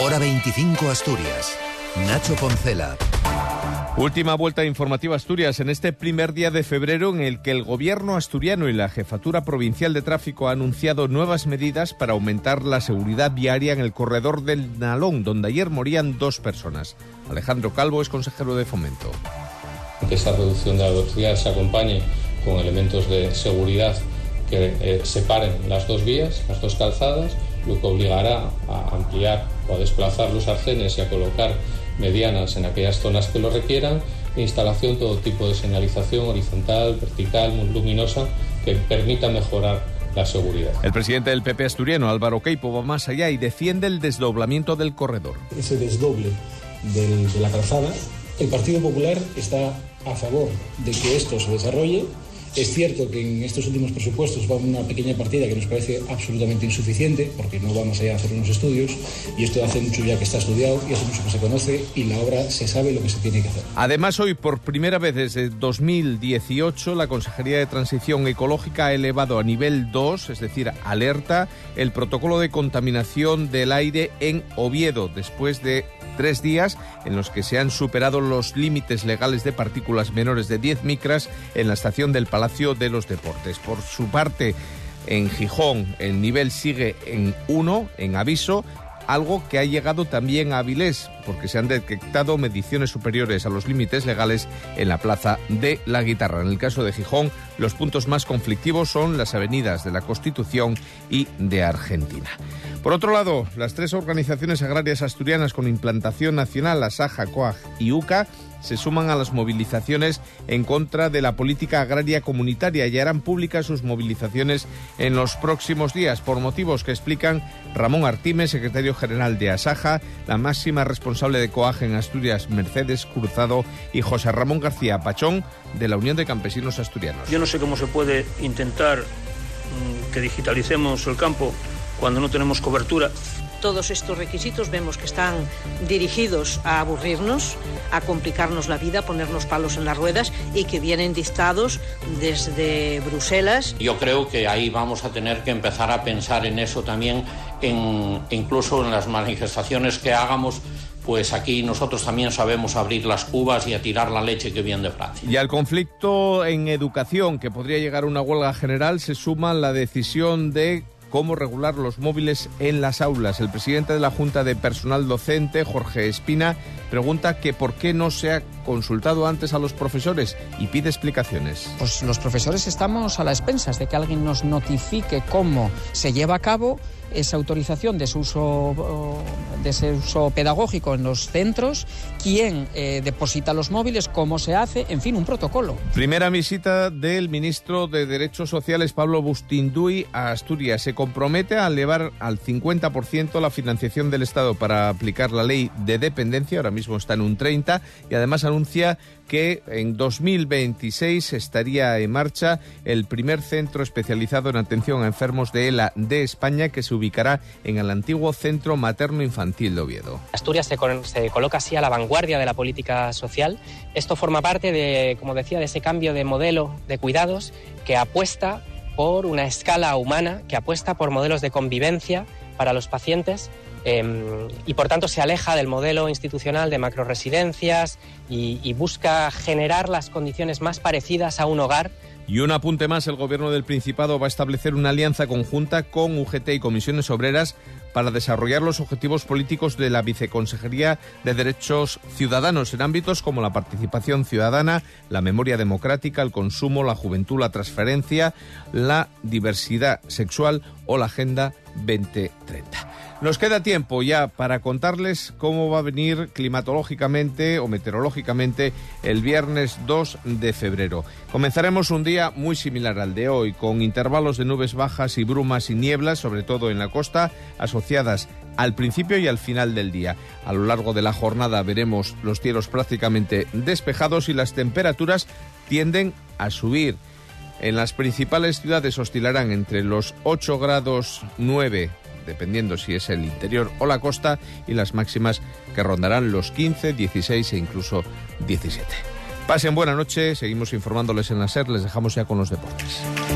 Hora 25 Asturias. Nacho Poncela. Última vuelta informativa Asturias en este primer día de febrero en el que el gobierno asturiano y la Jefatura Provincial de Tráfico ha anunciado nuevas medidas para aumentar la seguridad viaria en el corredor del Nalón, donde ayer morían dos personas. Alejandro Calvo es consejero de fomento. Que esa reducción de la velocidad se acompañe con elementos de seguridad que eh, separen las dos vías, las dos calzadas, lo que obligará a ampliar o a desplazar los arcenes y a colocar medianas en aquellas zonas que lo requieran, e instalación todo tipo de señalización horizontal, vertical, luminosa, que permita mejorar la seguridad. El presidente del PP asturiano, Álvaro Queipo, va más allá y defiende el desdoblamiento del corredor. Ese desdoble del, de la calzada, el Partido Popular está a favor de que esto se desarrolle es cierto que en estos últimos presupuestos va una pequeña partida que nos parece absolutamente insuficiente, porque no vamos allá a hacer unos estudios, y esto hace mucho ya que está estudiado y hace mucho que se conoce, y la obra se sabe lo que se tiene que hacer. Además, hoy, por primera vez desde 2018, la Consejería de Transición Ecológica ha elevado a nivel 2, es decir, alerta, el protocolo de contaminación del aire en Oviedo, después de tres días en los que se han superado los límites legales de partículas menores de 10 micras en la estación del Palacio de los Deportes. Por su parte, en Gijón el nivel sigue en 1, en aviso, algo que ha llegado también a Avilés, porque se han detectado mediciones superiores a los límites legales en la Plaza de la Guitarra. En el caso de Gijón, los puntos más conflictivos son las avenidas de la Constitución y de Argentina. Por otro lado, las tres organizaciones agrarias asturianas con implantación nacional, la SAJA, COAG y UCA, se suman a las movilizaciones en contra de la política agraria comunitaria y harán públicas sus movilizaciones en los próximos días por motivos que explican Ramón Artime, secretario general de Asaja, la máxima responsable de COAG en Asturias, Mercedes Cruzado y José Ramón García Pachón de la Unión de Campesinos Asturianos. Yo no sé cómo se puede intentar mm, que digitalicemos el campo cuando no tenemos cobertura todos estos requisitos vemos que están dirigidos a aburrirnos, a complicarnos la vida, ponernos palos en las ruedas y que vienen dictados desde Bruselas. Yo creo que ahí vamos a tener que empezar a pensar en eso también, en, incluso en las manifestaciones que hagamos pues aquí nosotros también sabemos abrir las cubas y a tirar la leche que viene de Francia. Y al conflicto en educación, que podría llegar a una huelga general, se suma la decisión de cómo regular los móviles en las aulas. El presidente de la Junta de Personal Docente, Jorge Espina, pregunta que por qué no se ha consultado antes a los profesores y pide explicaciones. Pues los profesores estamos a las expensas de que alguien nos notifique cómo se lleva a cabo esa autorización de su uso, de ese uso pedagógico en los centros, quién eh, deposita los móviles, cómo se hace, en fin, un protocolo. Primera visita del ministro de Derechos Sociales, Pablo Bustinduy, a Asturias. Se compromete a elevar al 50% la financiación del Estado para aplicar la ley de dependencia, ahora mismo está en un 30%, y además anuncia que en 2026 estaría en marcha el primer centro especializado en atención a enfermos de ELA de España que se ubicará en el antiguo Centro Materno Infantil de Oviedo. Asturias se, se coloca así a la vanguardia de la política social. Esto forma parte de, como decía, de ese cambio de modelo de cuidados que apuesta por una escala humana, que apuesta por modelos de convivencia para los pacientes Em, y por tanto se aleja del modelo institucional de macroresidencias y, y busca generar las condiciones más parecidas a un hogar y un apunte más, el Gobierno del Principado va a establecer una alianza conjunta con UGT y comisiones obreras para desarrollar los objetivos políticos de la Viceconsejería de Derechos Ciudadanos en ámbitos como la participación ciudadana, la memoria democrática, el consumo, la juventud, la transferencia, la diversidad sexual o la Agenda 2030. Nos queda tiempo ya para contarles cómo va a venir climatológicamente o meteorológicamente el viernes 2 de febrero. Comenzaremos un día muy similar al de hoy, con intervalos de nubes bajas y brumas y nieblas, sobre todo en la costa, asociadas al principio y al final del día. A lo largo de la jornada veremos los cielos prácticamente despejados y las temperaturas tienden a subir. En las principales ciudades oscilarán entre los 8 grados 9 dependiendo si es el interior o la costa, y las máximas que rondarán los 15, 16 e incluso 17. Pasen buena noche, seguimos informándoles en la SER, les dejamos ya con los deportes.